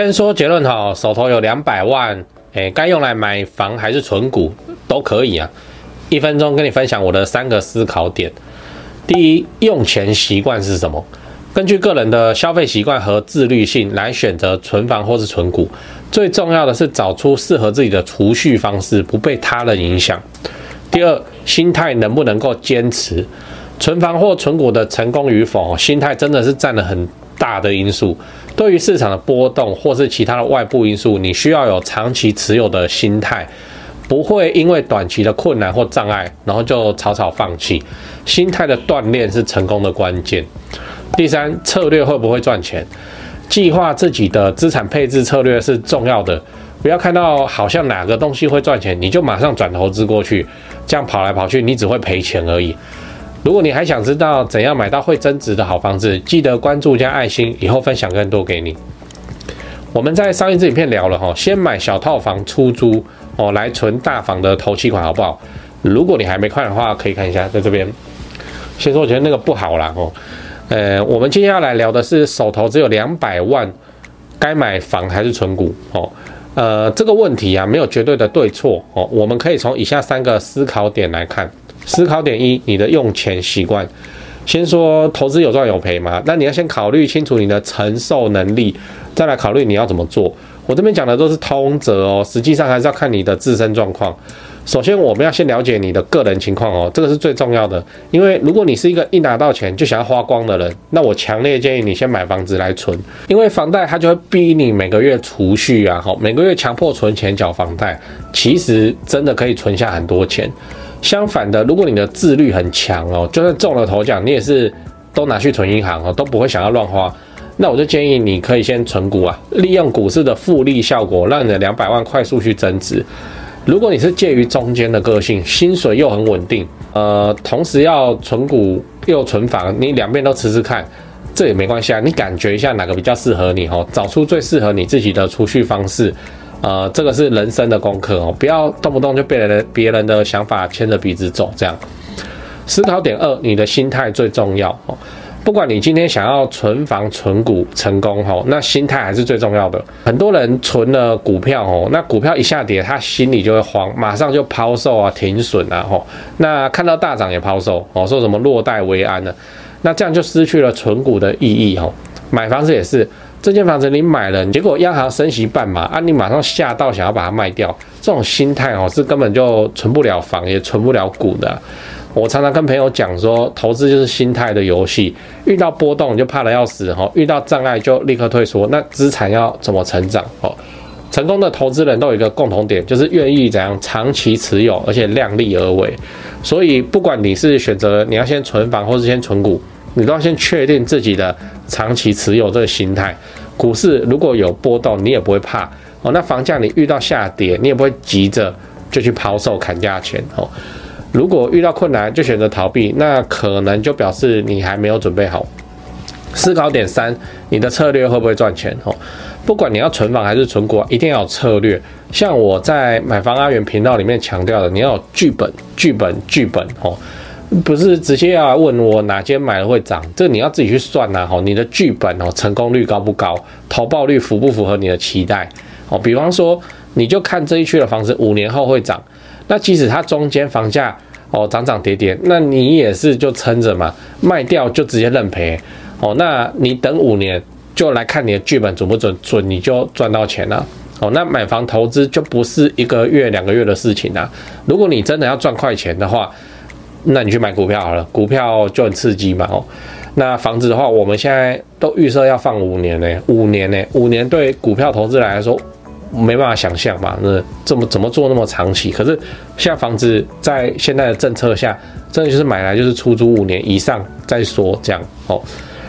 先说结论哈，手头有两百万，哎，该用来买房还是存股都可以啊。一分钟跟你分享我的三个思考点。第一，用钱习惯是什么？根据个人的消费习惯和自律性来选择存房或是存股。最重要的是找出适合自己的储蓄方式，不被他人影响。第二，心态能不能够坚持？存房或存股的成功与否，心态真的是占了很大的因素。对于市场的波动或是其他的外部因素，你需要有长期持有的心态，不会因为短期的困难或障碍，然后就草草放弃。心态的锻炼是成功的关键。第三，策略会不会赚钱？计划自己的资产配置策略是重要的，不要看到好像哪个东西会赚钱，你就马上转投资过去，这样跑来跑去，你只会赔钱而已。如果你还想知道怎样买到会增值的好房子，记得关注加爱心，以后分享更多给你。我们在上一支影片聊了哈，先买小套房出租哦，来存大房的头期款好不好？如果你还没看的话，可以看一下，在这边。先说我觉得那个不好啦哦，呃，我们接下来聊的是手头只有两百万，该买房还是存股哦？呃，这个问题啊，没有绝对的对错哦，我们可以从以下三个思考点来看。思考点一：你的用钱习惯。先说投资有赚有赔嘛？那你要先考虑清楚你的承受能力，再来考虑你要怎么做。我这边讲的都是通则哦，实际上还是要看你的自身状况。首先，我们要先了解你的个人情况哦，这个是最重要的。因为如果你是一个一拿到钱就想要花光的人，那我强烈建议你先买房子来存，因为房贷它就会逼你每个月储蓄啊，好，每个月强迫存钱缴房贷，其实真的可以存下很多钱。相反的，如果你的自律很强哦，就算中了头奖，你也是都拿去存银行哦，都不会想要乱花。那我就建议你可以先存股啊，利用股市的复利效果，让你的两百万快速去增值。如果你是介于中间的个性，薪水又很稳定，呃，同时要存股又存房，你两边都试试看，这也没关系啊。你感觉一下哪个比较适合你哦，找出最适合你自己的储蓄方式。呃，这个是人生的功课哦，不要动不动就被人别人的想法牵着鼻子走。这样，思考点二，你的心态最重要哦。不管你今天想要存房存股成功哦，那心态还是最重要的。很多人存了股票哦，那股票一下跌，他心里就会慌，马上就抛售啊，停损啊，吼。那看到大涨也抛售哦，说什么落袋为安呢？那这样就失去了存股的意义哦。买房子也是。这间房子你买了，结果央行升息半码啊，你马上吓到想要把它卖掉，这种心态哦，是根本就存不了房，也存不了股的。我常常跟朋友讲说，投资就是心态的游戏，遇到波动就怕得要死哈，遇到障碍就立刻退缩。那资产要怎么成长哦？成功的投资人都有一个共同点，就是愿意怎样长期持有，而且量力而为。所以不管你是选择你要先存房，或是先存股。你都要先确定自己的长期持有这个心态。股市如果有波动，你也不会怕哦。那房价你遇到下跌，你也不会急着就去抛售砍价钱哦。如果遇到困难就选择逃避，那可能就表示你还没有准备好。思考点三，你的策略会不会赚钱哦？不管你要存房还是存股，一定要有策略。像我在买房阿元频道里面强调的，你要有剧本、剧本、剧本哦。不是直接要来问我哪间买了会涨，这你要自己去算呐。吼，你的剧本哦，成功率高不高？投报率符不符合你的期待？哦，比方说，你就看这一区的房子五年后会涨，那即使它中间房价哦涨涨跌跌，那你也是就撑着嘛，卖掉就直接认赔。哦，那你等五年就来看你的剧本准不准？准你就赚到钱了。哦，那买房投资就不是一个月两个月的事情啊。如果你真的要赚快钱的话，那你去买股票好了，股票就很刺激嘛哦。那房子的话，我们现在都预设要放五年呢，五年呢，五年对股票投资来说没办法想象嘛，那怎么怎么做那么长期？可是现在房子在现在的政策下，真的就是买来就是出租五年以上再说这样哦。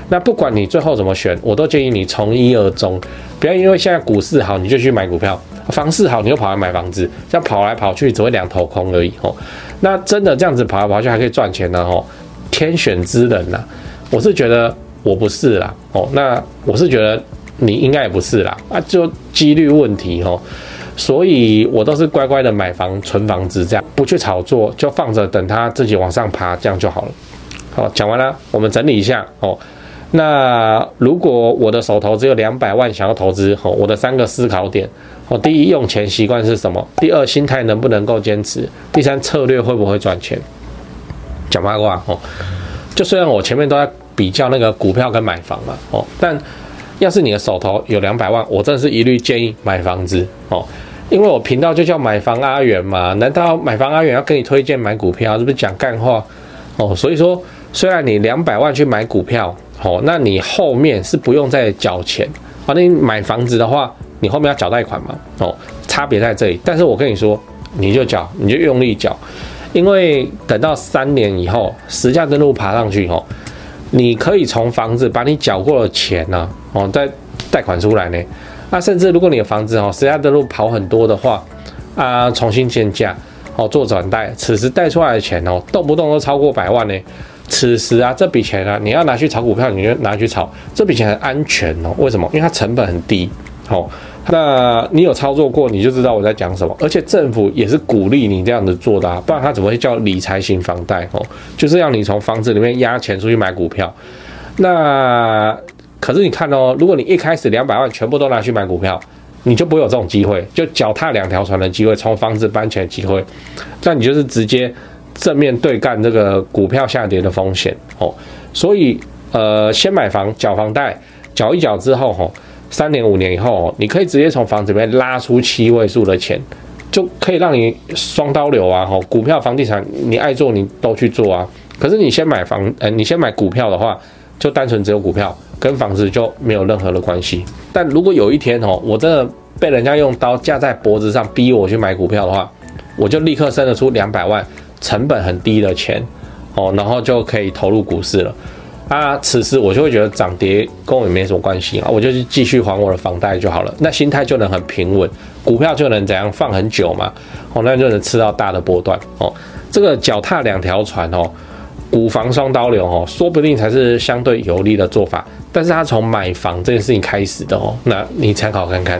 那不管你最后怎么选，我都建议你从一而终，不要因为现在股市好你就去买股票，房市好你又跑来买房子，这样跑来跑去只会两头空而已哦。那真的这样子跑来跑去还可以赚钱呢？哦，天选之人呐，我是觉得我不是啦。哦，那我是觉得你应该也不是啦。啊，就几率问题哦，所以我都是乖乖的买房存房子，这样不去炒作，就放着等它自己往上爬，这样就好了。好，讲完了，我们整理一下哦。那如果我的手头只有两百万想要投资，哦，我的三个思考点，哦，第一，用钱习惯是什么？第二，心态能不能够坚持？第三，策略会不会赚钱？讲八卦哦，就虽然我前面都在比较那个股票跟买房嘛，哦，但要是你的手头有两百万，我真的是一律建议买房子哦，因为我频道就叫买房阿元嘛，难道买房阿元要跟你推荐买股票，是不是讲干话？哦，所以说，虽然你两百万去买股票，哦，那你后面是不用再缴钱。反正你买房子的话，你后面要缴贷款嘛，哦，差别在这里。但是我跟你说，你就缴，你就用力缴，因为等到三年以后，实价登录爬上去，哦，你可以从房子把你缴过的钱呢，哦，再贷款出来呢。那甚至如果你的房子哦，实价登录跑很多的话，啊，重新建价。哦，做转贷，此时贷出来的钱哦，动不动都超过百万呢。此时啊，这笔钱啊，你要拿去炒股票，你就拿去炒，这笔钱很安全哦。为什么？因为它成本很低。哦，那你有操作过，你就知道我在讲什么。而且政府也是鼓励你这样子做的啊，不然他怎么会叫理财型房贷？哦，就是让你从房子里面压钱出去买股票。那可是你看哦，如果你一开始两百万全部都拿去买股票。你就不会有这种机会，就脚踏两条船的机会，从房子搬钱的机会，那你就是直接正面对干这个股票下跌的风险哦。所以，呃，先买房，缴房贷，缴一缴之后，吼，三年五年以后，你可以直接从房子里面拉出七位数的钱，就可以让你双刀流啊，吼，股票、房地产，你爱做你都去做啊。可是你先买房，呃，你先买股票的话，就单纯只有股票。跟房子就没有任何的关系。但如果有一天哦，我真的被人家用刀架在脖子上逼我去买股票的话，我就立刻生得出两百万，成本很低的钱哦，然后就可以投入股市了。啊，此时我就会觉得涨跌跟我也没什么关系啊，我就去继续还我的房贷就好了。那心态就能很平稳，股票就能怎样放很久嘛？哦，那就能吃到大的波段哦。这个脚踏两条船哦。股房双刀流哦，说不定才是相对有利的做法。但是他从买房这件事情开始的哦，那你参考看看。